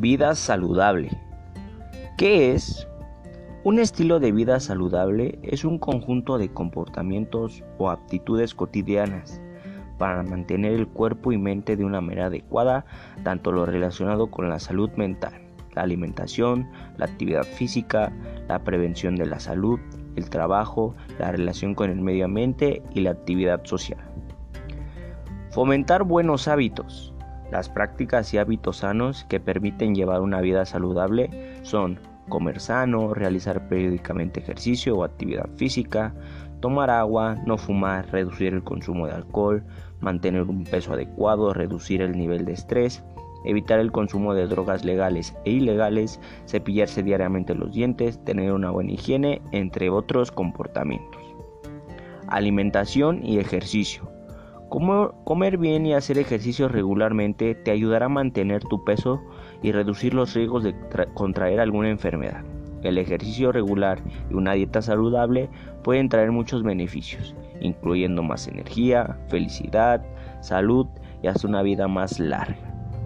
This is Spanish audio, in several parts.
Vida saludable. ¿Qué es? Un estilo de vida saludable es un conjunto de comportamientos o aptitudes cotidianas para mantener el cuerpo y mente de una manera adecuada, tanto lo relacionado con la salud mental, la alimentación, la actividad física, la prevención de la salud, el trabajo, la relación con el medio ambiente y la actividad social. Fomentar buenos hábitos. Las prácticas y hábitos sanos que permiten llevar una vida saludable son comer sano, realizar periódicamente ejercicio o actividad física, tomar agua, no fumar, reducir el consumo de alcohol, mantener un peso adecuado, reducir el nivel de estrés, evitar el consumo de drogas legales e ilegales, cepillarse diariamente los dientes, tener una buena higiene, entre otros comportamientos. Alimentación y ejercicio. Comer bien y hacer ejercicio regularmente te ayudará a mantener tu peso y reducir los riesgos de contraer alguna enfermedad. El ejercicio regular y una dieta saludable pueden traer muchos beneficios, incluyendo más energía, felicidad, salud y hasta una vida más larga.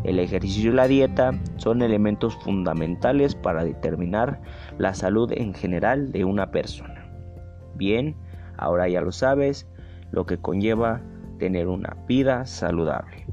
El ejercicio y la dieta son elementos fundamentales para determinar la salud en general de una persona. Bien, ahora ya lo sabes, lo que conlleva tener una vida saludable.